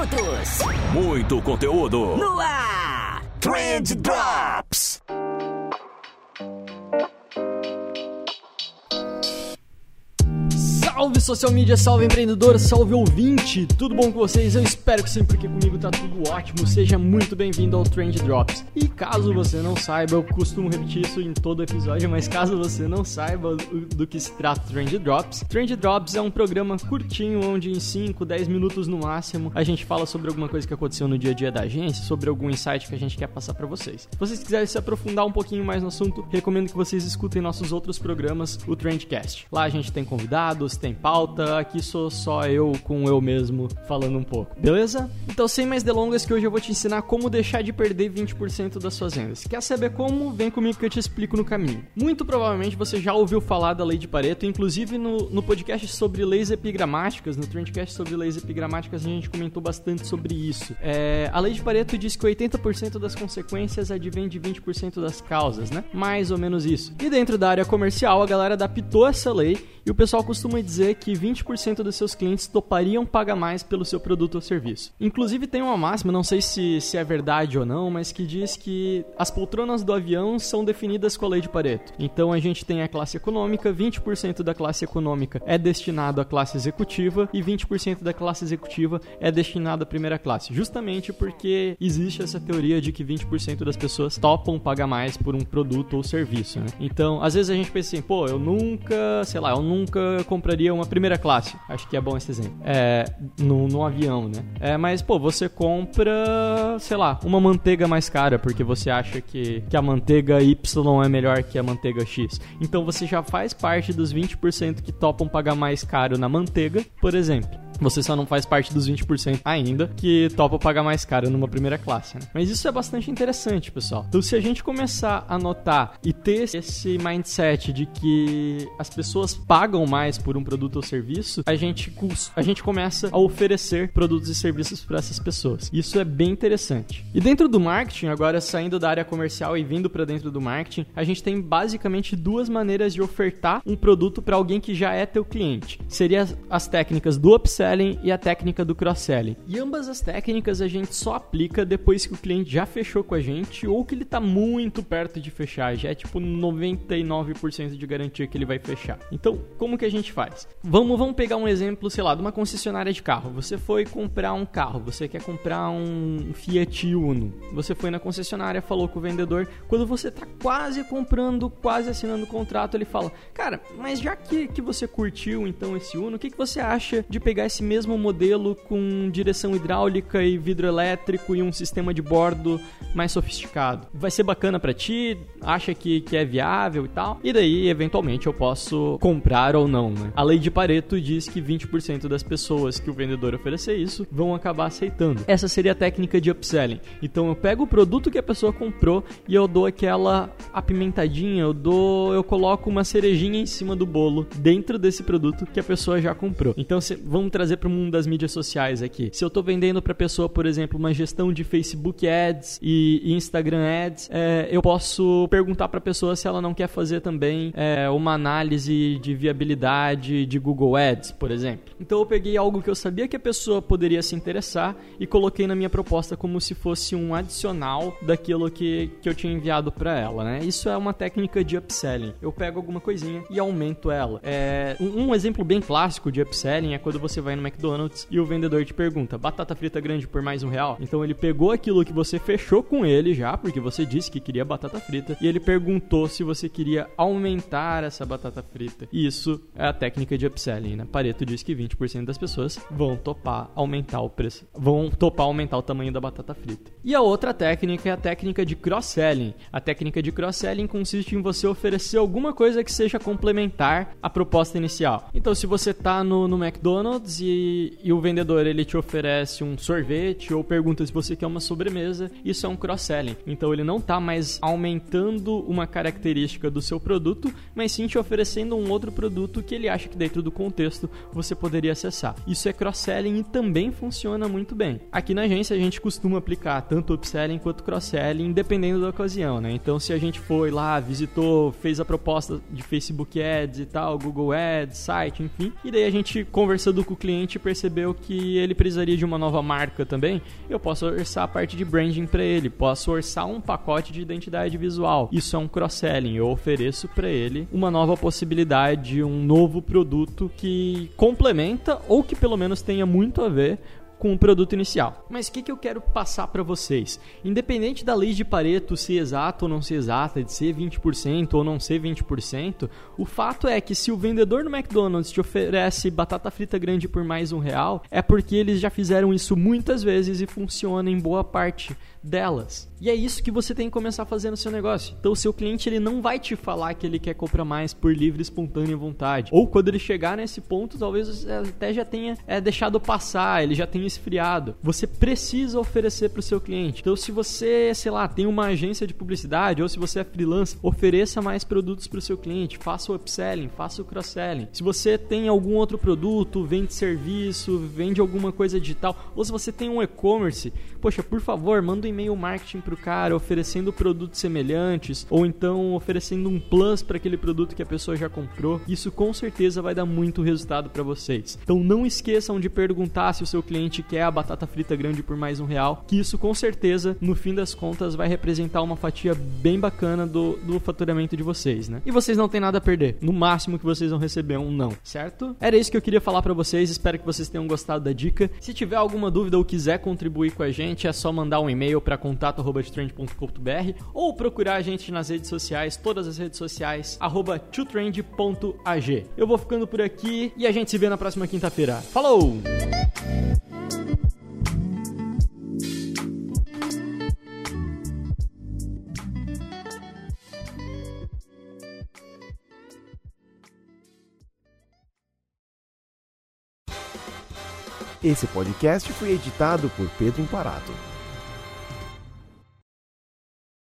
minutos. Muito conteúdo. No ar. Trend Drops. Salve social media, salve empreendedor, salve ouvinte, tudo bom com vocês? Eu espero que sim, porque comigo tá tudo ótimo. Seja muito bem-vindo ao Trend Drops. E caso você não saiba, eu costumo repetir isso em todo episódio, mas caso você não saiba do que se trata Trend Drops, Trend Drops é um programa curtinho onde em 5, 10 minutos no máximo a gente fala sobre alguma coisa que aconteceu no dia a dia da agência, sobre algum insight que a gente quer passar para vocês. Se vocês quiserem se aprofundar um pouquinho mais no assunto, recomendo que vocês escutem nossos outros programas, o Trendcast. Lá a gente tem convidados, tem pauta, aqui sou só eu com eu mesmo falando um pouco, beleza? Então, sem mais delongas, que hoje eu vou te ensinar como deixar de perder 20% das suas vendas. Quer saber como? Vem comigo que eu te explico no caminho. Muito provavelmente você já ouviu falar da lei de Pareto, inclusive no, no podcast sobre leis epigramáticas, no Trendcast sobre leis epigramáticas, a gente comentou bastante sobre isso. É, a lei de Pareto diz que 80% das consequências advém de 20% das causas, né? Mais ou menos isso. E dentro da área comercial, a galera adaptou essa lei e o pessoal costuma dizer que 20% dos seus clientes topariam pagar mais pelo seu produto ou serviço. Inclusive tem uma máxima, não sei se, se é verdade ou não, mas que diz que as poltronas do avião são definidas com a lei de Pareto. Então a gente tem a classe econômica, 20% da classe econômica é destinado à classe executiva e 20% da classe executiva é destinado à primeira classe. Justamente porque existe essa teoria de que 20% das pessoas topam pagar mais por um produto ou serviço, né? Então, às vezes a gente pensa assim, pô, eu nunca, sei lá, eu nunca compraria uma primeira classe. Acho que é bom esse exemplo. É, no, no avião, né? É, mas, pô, você compra, sei lá, uma manteiga mais cara, porque você acha que, que a manteiga Y é melhor que a manteiga X. Então você já faz parte dos 20% que topam pagar mais caro na manteiga, por exemplo. Você só não faz parte dos 20% ainda que topa pagar mais caro numa primeira classe. Né? Mas isso é bastante interessante, pessoal. Então, se a gente começar a notar e ter esse mindset de que as pessoas pagam mais por um produto ou serviço, a gente, a gente começa a oferecer produtos e serviços para essas pessoas. Isso é bem interessante. E dentro do marketing, agora saindo da área comercial e vindo para dentro do marketing, a gente tem basicamente duas maneiras de ofertar um produto para alguém que já é teu cliente. Seria as técnicas do upsell upselling e a técnica do cross-selling. E ambas as técnicas a gente só aplica depois que o cliente já fechou com a gente ou que ele está muito perto de fechar, já é tipo 99% de garantia que ele vai fechar. Então, como que a gente faz? Vamos, vamos pegar um exemplo, sei lá, de uma concessionária de carro. Você foi comprar um carro, você quer comprar um Fiat Uno. Você foi na concessionária, falou com o vendedor. Quando você está quase comprando, quase assinando o contrato, ele fala: Cara, mas já que, que você curtiu então esse Uno, o que, que você acha de pegar esse esse mesmo modelo com direção hidráulica e vidro elétrico e um sistema de bordo mais sofisticado. Vai ser bacana para ti? Acha que, que é viável e tal? E daí, eventualmente, eu posso comprar ou não, né? A lei de Pareto diz que 20% das pessoas que o vendedor oferecer isso vão acabar aceitando. Essa seria a técnica de upselling. Então eu pego o produto que a pessoa comprou e eu dou aquela apimentadinha, eu dou, eu coloco uma cerejinha em cima do bolo dentro desse produto que a pessoa já comprou. Então vamos trazer para o mundo das mídias sociais aqui. Se eu estou vendendo para pessoa, por exemplo, uma gestão de Facebook Ads e, Instagram Ads, é, eu posso perguntar para a pessoa se ela não quer fazer também é, uma análise de viabilidade de Google Ads, por exemplo. Então eu peguei algo que eu sabia que a pessoa poderia se interessar e coloquei na minha proposta como se fosse um adicional daquilo que, que eu tinha enviado para ela, né? Isso é uma técnica de upselling. Eu pego alguma coisinha e aumento ela. É, um, um exemplo bem clássico de upselling é quando você vai no McDonald's e o vendedor te pergunta: batata frita grande por mais um real? Então ele pegou aquilo que você fechou com ele já, porque você disse que queria batata frita, e ele perguntou se você queria aumentar essa batata frita. Isso é a técnica de upselling, né? Pareto diz que 20% das pessoas vão topar aumentar o preço, vão topar aumentar o tamanho da batata frita. E a outra técnica é a técnica de cross-selling. A técnica de cross-selling consiste em você oferecer alguma coisa que seja complementar à proposta inicial. Então, se você tá no, no McDonald's e e, o vendedor ele te oferece um sorvete ou pergunta se você quer uma sobremesa, isso é um cross-selling. Então ele não está mais aumentando uma característica do seu produto, mas sim te oferecendo um outro produto que ele acha que dentro do contexto você poderia acessar. Isso é cross-selling e também funciona muito bem. Aqui na agência a gente costuma aplicar tanto upselling quanto cross-selling, dependendo da ocasião, né? Então se a gente foi lá, visitou, fez a proposta de Facebook Ads e tal, Google Ads, site, enfim, e daí a gente conversando com o cliente cliente percebeu que ele precisaria de uma nova marca também, eu posso orçar a parte de branding para ele, posso orçar um pacote de identidade visual. Isso é um cross-selling, eu ofereço para ele uma nova possibilidade, um novo produto que complementa ou que pelo menos tenha muito a ver com o produto inicial. Mas o que, que eu quero passar para vocês? Independente da lei de Pareto ser exata ou não ser exata, de ser 20% ou não ser 20%, o fato é que se o vendedor no McDonald's te oferece batata frita grande por mais um real, é porque eles já fizeram isso muitas vezes e funciona em boa parte delas. E é isso que você tem que começar a fazer no seu negócio. Então, o seu cliente ele não vai te falar que ele quer comprar mais por livre, espontânea vontade. Ou quando ele chegar nesse ponto, talvez até já tenha é, deixado passar, ele já tenha esfriado. Você precisa oferecer para o seu cliente. Então, se você, sei lá, tem uma agência de publicidade ou se você é freelance, ofereça mais produtos para o seu cliente. Faça o upselling, faça o cross-selling. Se você tem algum outro produto, vende serviço, vende alguma coisa digital, ou se você tem um e-commerce, poxa, por favor, manda um e-mail marketing para o cara oferecendo produtos semelhantes ou então oferecendo um plus para aquele produto que a pessoa já comprou. Isso com certeza vai dar muito resultado para vocês. Então não esqueçam de perguntar se o seu cliente quer a batata frita grande por mais um real, que isso com certeza no fim das contas vai representar uma fatia bem bacana do, do faturamento de vocês, né? E vocês não têm nada a perder. No máximo que vocês vão receber é um não, certo? Era isso que eu queria falar para vocês. Espero que vocês tenham gostado da dica. Se tiver alguma dúvida ou quiser contribuir com a gente, é só mandar um e-mail para contato@trend.com.br ou procurar a gente nas redes sociais, todas as redes sociais @totrend.ag. Eu vou ficando por aqui e a gente se vê na próxima quinta-feira. Falou! Esse podcast foi editado por Pedro Imparato.